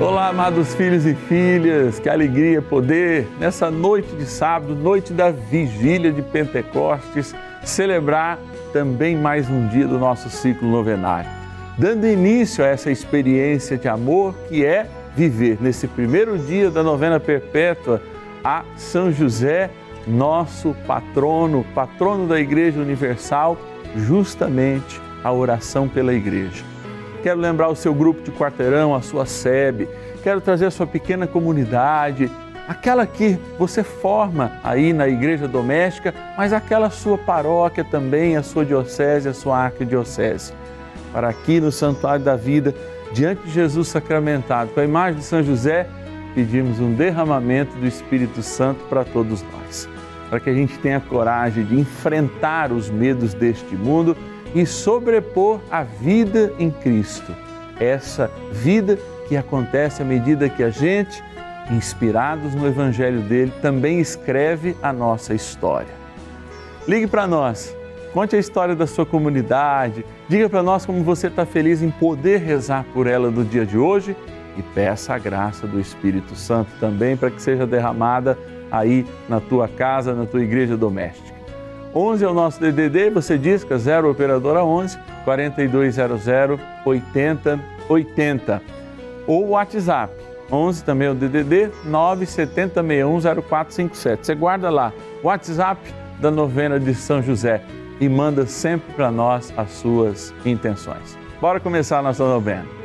Olá, amados filhos e filhas, que alegria poder, nessa noite de sábado, noite da vigília de Pentecostes, celebrar também mais um dia do nosso ciclo novenário, dando início a essa experiência de amor que é viver nesse primeiro dia da novena perpétua a São José, nosso patrono, patrono da Igreja Universal, justamente a oração pela Igreja. Quero lembrar o seu grupo de quarteirão, a sua SEB, quero trazer a sua pequena comunidade, aquela que você forma aí na igreja doméstica, mas aquela sua paróquia também, a sua diocese, a sua arquidiocese. Para aqui no Santuário da Vida, diante de Jesus sacramentado, com a imagem de São José, pedimos um derramamento do Espírito Santo para todos nós. Para que a gente tenha coragem de enfrentar os medos deste mundo e sobrepor a vida em Cristo. Essa vida que acontece à medida que a gente, inspirados no Evangelho dele, também escreve a nossa história. Ligue para nós, conte a história da sua comunidade, diga para nós como você está feliz em poder rezar por ela no dia de hoje e peça a graça do Espírito Santo também para que seja derramada aí na tua casa, na tua igreja doméstica. 11 é o nosso DDD, você disca 0 operadora 11 4200 8080 ou o WhatsApp 11 também é o DDD 970610457. Você guarda lá WhatsApp da novena de São José e manda sempre para nós as suas intenções. Bora começar a nossa novena.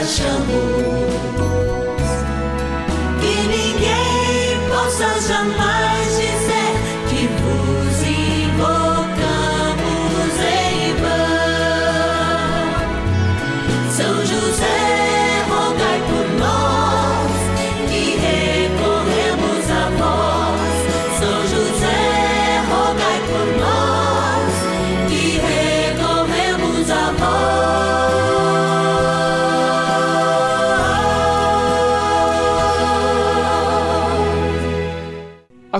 Nos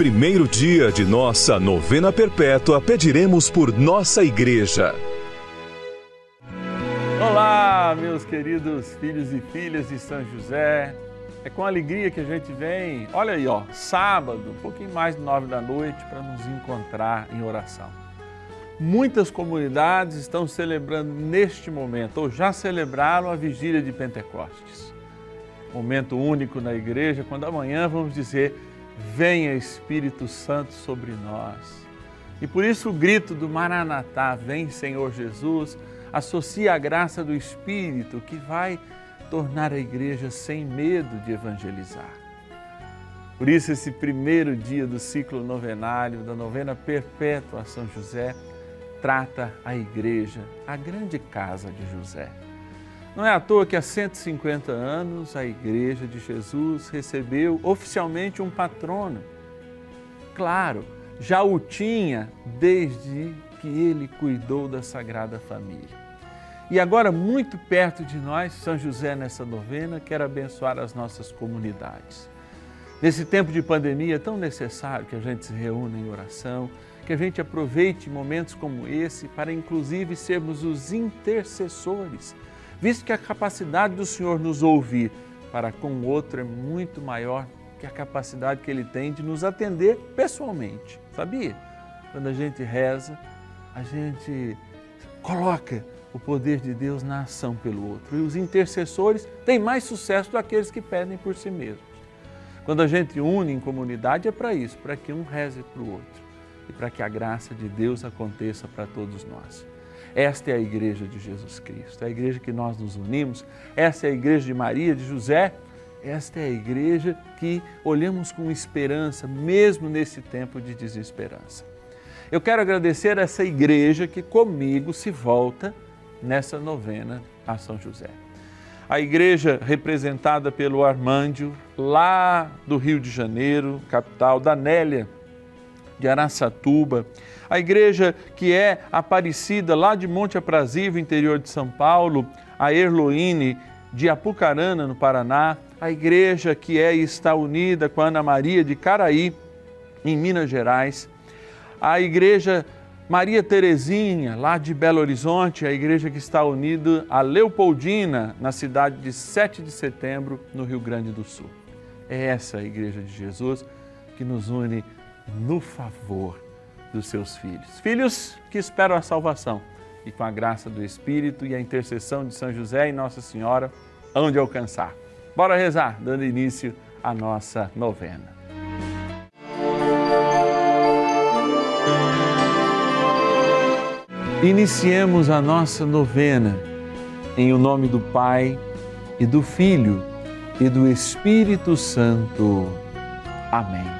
primeiro dia de nossa novena perpétua, pediremos por nossa igreja. Olá, meus queridos filhos e filhas de São José. É com alegria que a gente vem, olha aí, ó, sábado, um pouquinho mais de nove da noite, para nos encontrar em oração. Muitas comunidades estão celebrando neste momento, ou já celebraram a vigília de Pentecostes. Momento único na igreja, quando amanhã vamos dizer: Venha Espírito Santo sobre nós. E por isso o grito do Maranatá, vem Senhor Jesus, associa a graça do Espírito que vai tornar a igreja sem medo de evangelizar. Por isso, esse primeiro dia do ciclo novenário, da novena perpétua a São José, trata a igreja, a grande casa de José. Não é à toa que há 150 anos a Igreja de Jesus recebeu oficialmente um patrono. Claro, já o tinha desde que ele cuidou da Sagrada Família. E agora, muito perto de nós, São José, nessa novena, quer abençoar as nossas comunidades. Nesse tempo de pandemia, é tão necessário que a gente se reúna em oração, que a gente aproveite momentos como esse para, inclusive, sermos os intercessores visto que a capacidade do Senhor nos ouvir para com o outro é muito maior que a capacidade que Ele tem de nos atender pessoalmente, sabia? Quando a gente reza, a gente coloca o poder de Deus na ação pelo outro. E os intercessores têm mais sucesso do que aqueles que pedem por si mesmos. Quando a gente une em comunidade é para isso, para que um reze para o outro e para que a graça de Deus aconteça para todos nós. Esta é a igreja de Jesus Cristo, é a igreja que nós nos unimos, esta é a igreja de Maria, de José, esta é a igreja que olhamos com esperança, mesmo nesse tempo de desesperança. Eu quero agradecer a essa igreja que comigo se volta nessa novena a São José. A igreja representada pelo Armândio, lá do Rio de Janeiro, capital, da Nélia, de Araçatuba, a igreja que é Aparecida, lá de Monte Aprazível, interior de São Paulo, a Erloine, de Apucarana, no Paraná, a igreja que é e está unida com a Ana Maria de Caraí, em Minas Gerais, a igreja Maria Terezinha, lá de Belo Horizonte, a igreja que está unida a Leopoldina, na cidade de 7 de setembro, no Rio Grande do Sul. É essa a igreja de Jesus que nos une no favor dos seus filhos. Filhos que esperam a salvação e com a graça do Espírito e a intercessão de São José e Nossa Senhora, onde alcançar. Bora rezar, dando início à nossa novena. Iniciemos a nossa novena em o nome do Pai e do Filho e do Espírito Santo. Amém.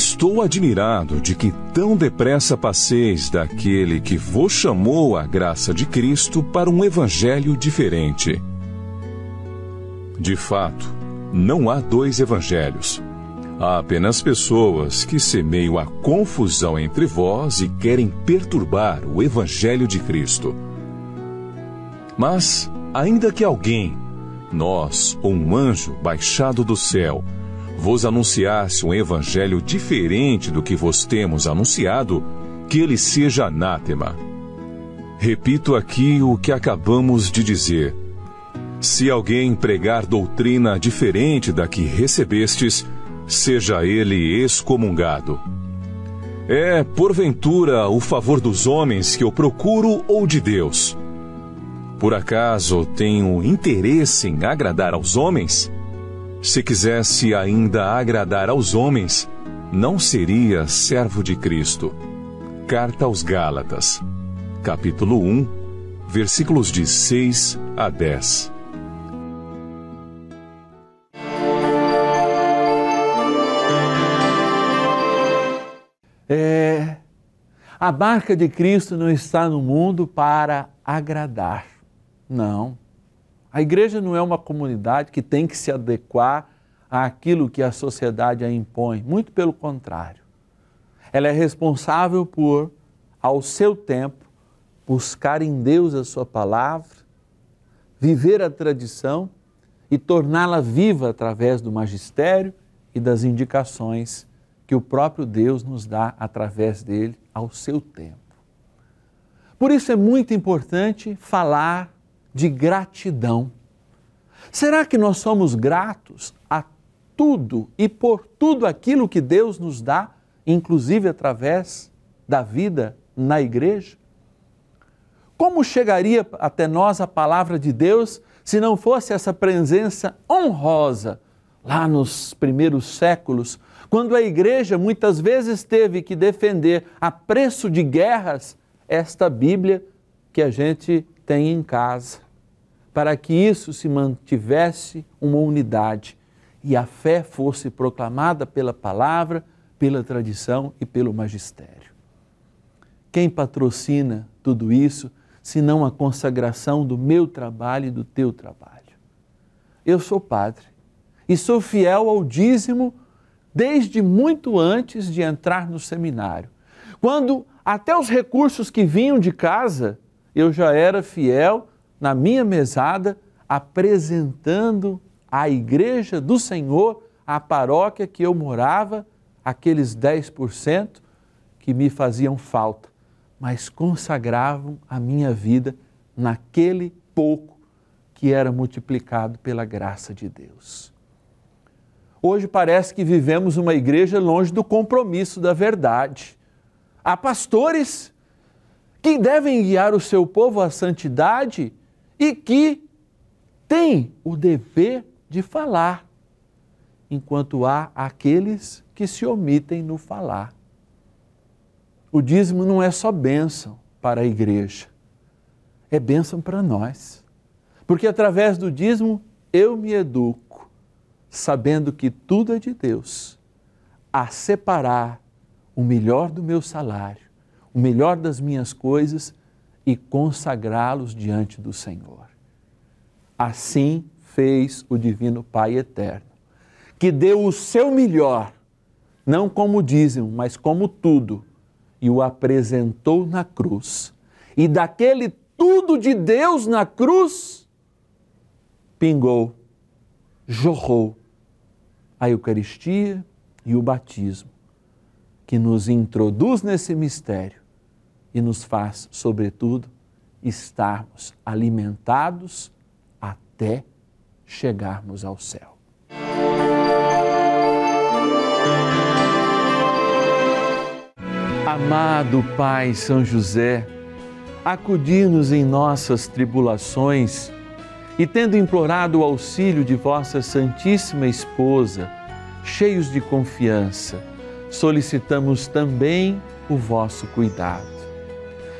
Estou admirado de que tão depressa passeis daquele que vos chamou à graça de Cristo para um evangelho diferente. De fato, não há dois evangelhos. Há apenas pessoas que semeiam a confusão entre vós e querem perturbar o evangelho de Cristo. Mas, ainda que alguém, nós ou um anjo baixado do céu, vos anunciasse um evangelho diferente do que vos temos anunciado, que ele seja anátema. Repito aqui o que acabamos de dizer. Se alguém pregar doutrina diferente da que recebestes, seja ele excomungado. É, porventura, o favor dos homens que eu procuro ou de Deus? Por acaso tenho interesse em agradar aos homens? Se quisesse ainda agradar aos homens, não seria servo de Cristo. Carta aos Gálatas, capítulo 1, versículos de 6 a 10. É, a marca de Cristo não está no mundo para agradar. Não. A igreja não é uma comunidade que tem que se adequar àquilo que a sociedade a impõe. Muito pelo contrário. Ela é responsável por, ao seu tempo, buscar em Deus a sua palavra, viver a tradição e torná-la viva através do magistério e das indicações que o próprio Deus nos dá através dele ao seu tempo. Por isso é muito importante falar de gratidão. Será que nós somos gratos a tudo e por tudo aquilo que Deus nos dá, inclusive através da vida na igreja? Como chegaria até nós a palavra de Deus se não fosse essa presença honrosa lá nos primeiros séculos, quando a igreja muitas vezes teve que defender a preço de guerras esta Bíblia que a gente tem em casa, para que isso se mantivesse uma unidade e a fé fosse proclamada pela palavra, pela tradição e pelo magistério. Quem patrocina tudo isso, senão a consagração do meu trabalho e do teu trabalho? Eu sou padre e sou fiel ao dízimo desde muito antes de entrar no seminário. Quando até os recursos que vinham de casa eu já era fiel na minha mesada, apresentando à igreja do Senhor, à paróquia que eu morava, aqueles 10% que me faziam falta, mas consagravam a minha vida naquele pouco que era multiplicado pela graça de Deus. Hoje parece que vivemos uma igreja longe do compromisso da verdade. Há pastores que devem guiar o seu povo à santidade e que têm o dever de falar, enquanto há aqueles que se omitem no falar. O dízimo não é só bênção para a igreja, é bênção para nós. Porque através do dízimo eu me educo, sabendo que tudo é de Deus, a separar o melhor do meu salário o melhor das minhas coisas e consagrá-los diante do Senhor. Assim fez o Divino Pai Eterno, que deu o seu melhor, não como dizem, mas como tudo, e o apresentou na cruz. E daquele tudo de Deus na cruz, pingou, jorrou a Eucaristia e o batismo, que nos introduz nesse mistério e nos faz, sobretudo, estarmos alimentados até chegarmos ao céu. Amado Pai São José, acudir-nos em nossas tribulações e, tendo implorado o auxílio de vossa Santíssima Esposa, cheios de confiança, solicitamos também o vosso cuidado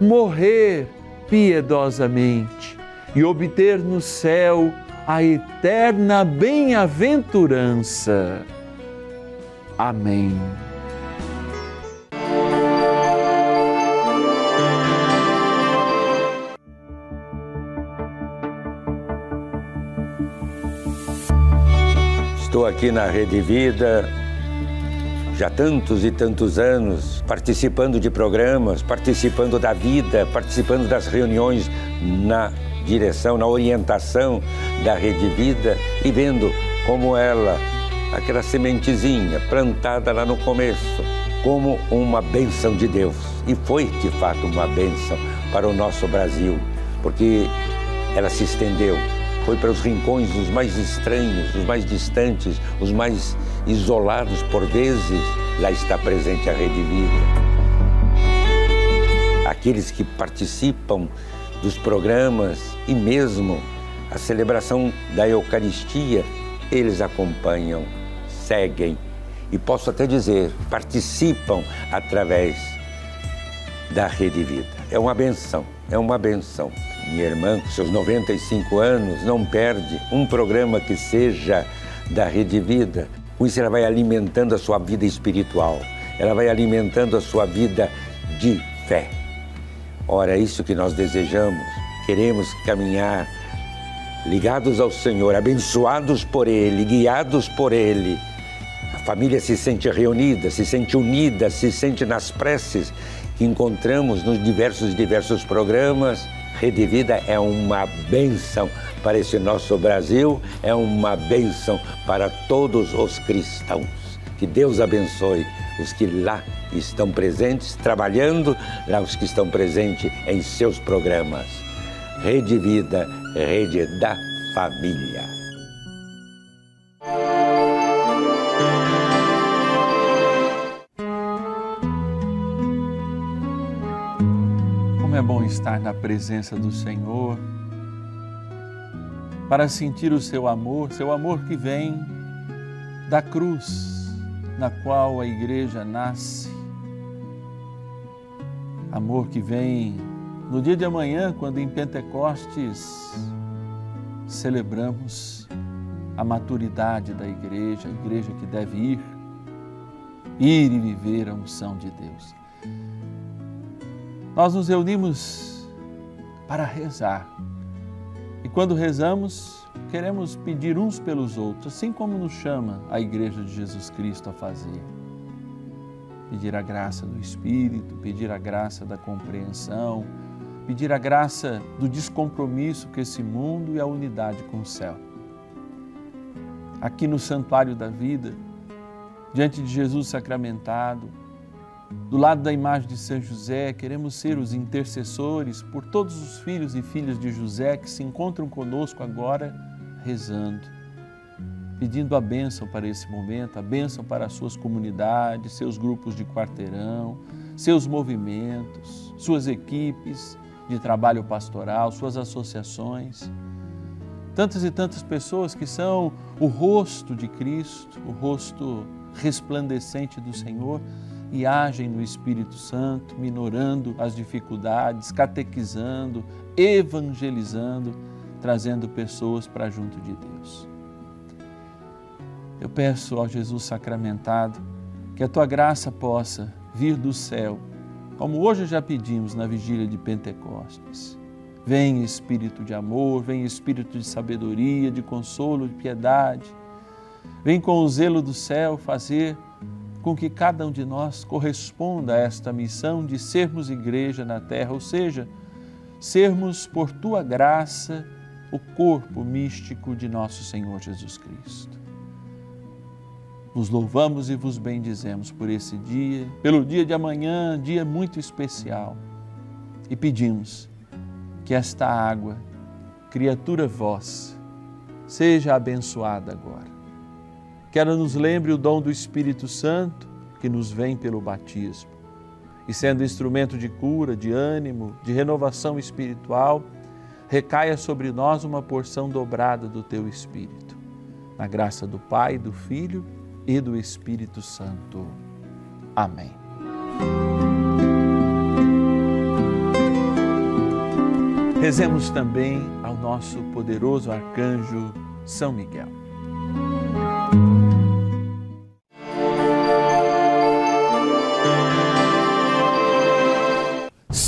morrer piedosamente e obter no céu a eterna bem-aventurança. Amém. Estou aqui na Rede Vida já tantos e tantos anos, participando de programas, participando da vida, participando das reuniões na direção, na orientação da Rede Vida e vendo como ela, aquela sementezinha plantada lá no começo, como uma benção de Deus. E foi de fato uma benção para o nosso Brasil, porque ela se estendeu, foi para os rincões os mais estranhos, os mais distantes, os mais isolados por vezes, lá está presente a Rede Vida. Aqueles que participam dos programas e mesmo a celebração da Eucaristia, eles acompanham, seguem e posso até dizer, participam através da Rede Vida. É uma benção, é uma benção. Minha irmã, com seus 95 anos, não perde um programa que seja da Rede Vida. Com isso, ela vai alimentando a sua vida espiritual, ela vai alimentando a sua vida de fé. Ora, é isso que nós desejamos. Queremos caminhar ligados ao Senhor, abençoados por Ele, guiados por Ele. A família se sente reunida, se sente unida, se sente nas preces que encontramos nos diversos diversos programas. Rede Vida é uma bênção para esse nosso Brasil, é uma bênção para todos os cristãos. Que Deus abençoe os que lá estão presentes, trabalhando, lá os que estão presentes em seus programas. Rede Vida, rede da família. Bom estar na presença do Senhor, para sentir o seu amor, seu amor que vem da cruz na qual a igreja nasce, amor que vem no dia de amanhã, quando em Pentecostes celebramos a maturidade da igreja, a igreja que deve ir, ir e viver a unção de Deus. Nós nos reunimos para rezar. E quando rezamos, queremos pedir uns pelos outros, assim como nos chama a Igreja de Jesus Cristo a fazer. Pedir a graça do Espírito, pedir a graça da compreensão, pedir a graça do descompromisso com esse mundo e a unidade com o céu. Aqui no Santuário da Vida, diante de Jesus sacramentado, do lado da imagem de São José, queremos ser os intercessores por todos os filhos e filhas de José que se encontram conosco agora rezando, pedindo a bênção para esse momento, a bênção para as suas comunidades, seus grupos de quarteirão, seus movimentos, suas equipes de trabalho pastoral, suas associações. Tantas e tantas pessoas que são o rosto de Cristo, o rosto resplandecente do Senhor e agem no Espírito Santo, minorando as dificuldades, catequizando, evangelizando, trazendo pessoas para junto de Deus. Eu peço ao Jesus sacramentado que a tua graça possa vir do céu, como hoje já pedimos na vigília de Pentecostes. Vem Espírito de amor, vem Espírito de sabedoria, de consolo, de piedade. Vem com o zelo do céu fazer com que cada um de nós corresponda a esta missão de sermos igreja na terra, ou seja, sermos por tua graça o corpo místico de nosso Senhor Jesus Cristo. Vos louvamos e vos bendizemos por esse dia, pelo dia de amanhã, dia muito especial, e pedimos que esta água, criatura vossa, seja abençoada agora. Que ela nos lembre o dom do Espírito Santo que nos vem pelo batismo. E sendo instrumento de cura, de ânimo, de renovação espiritual, recaia sobre nós uma porção dobrada do teu Espírito. Na graça do Pai, do Filho e do Espírito Santo. Amém. Rezemos também ao nosso poderoso arcanjo São Miguel.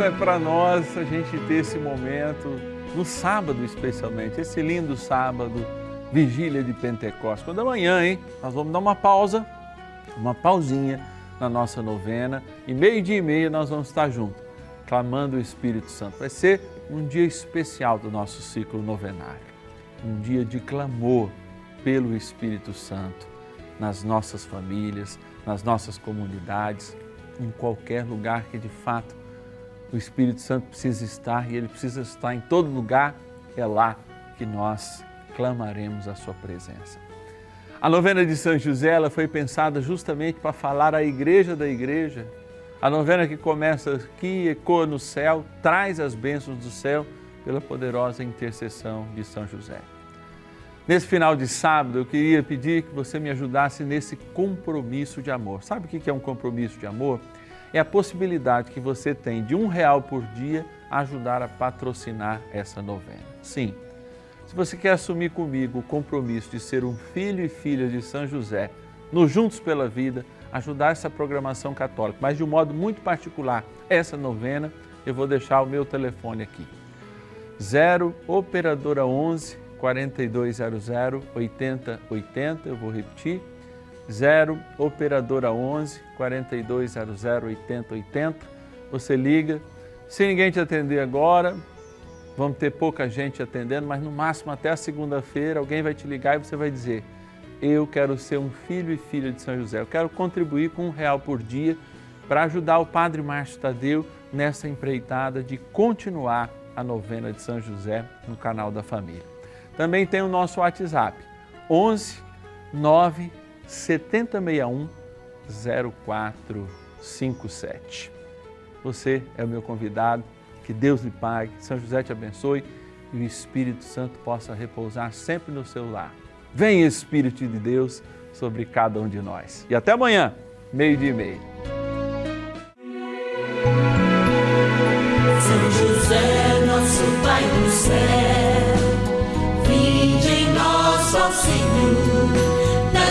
Benção é para nós a gente ter esse momento, no sábado especialmente, esse lindo sábado vigília de Pentecostes. Quando amanhã, hein? Nós vamos dar uma pausa, uma pausinha na nossa novena e meio-dia e meia nós vamos estar juntos, clamando o Espírito Santo. Vai ser um dia especial do nosso ciclo novenário, um dia de clamor pelo Espírito Santo nas nossas famílias, nas nossas comunidades, em qualquer lugar que de fato o Espírito Santo precisa estar e ele precisa estar em todo lugar, é lá que nós clamaremos a sua presença. A novena de São José ela foi pensada justamente para falar à igreja da igreja. A novena que começa aqui, ecoa no céu, traz as bênçãos do céu pela poderosa intercessão de São José. Nesse final de sábado, eu queria pedir que você me ajudasse nesse compromisso de amor. Sabe o que é um compromisso de amor? É a possibilidade que você tem de um real por dia ajudar a patrocinar essa novena. Sim se você quer assumir comigo o compromisso de ser um filho e filha de São José, nos Juntos pela Vida, ajudar essa programação católica, mas de um modo muito particular, essa novena, eu vou deixar o meu telefone aqui. 0 Operadora 11 4200 8080, eu vou repetir. 0 Operadora 11 4200 8080. Você liga. Se ninguém te atender agora, vamos ter pouca gente atendendo, mas no máximo até a segunda-feira alguém vai te ligar e você vai dizer: Eu quero ser um filho e filha de São José, eu quero contribuir com um real por dia para ajudar o Padre Márcio Tadeu nessa empreitada de continuar a novena de São José no canal da família. Também tem o nosso WhatsApp, 11 9 7061 0457. Você é o meu convidado que Deus lhe pague, São José te abençoe e o Espírito Santo possa repousar sempre no seu lar. Vem Espírito de Deus sobre cada um de nós. E até amanhã, meio-dia e meio. São José, nosso Pai do céu, vinde em Senhor,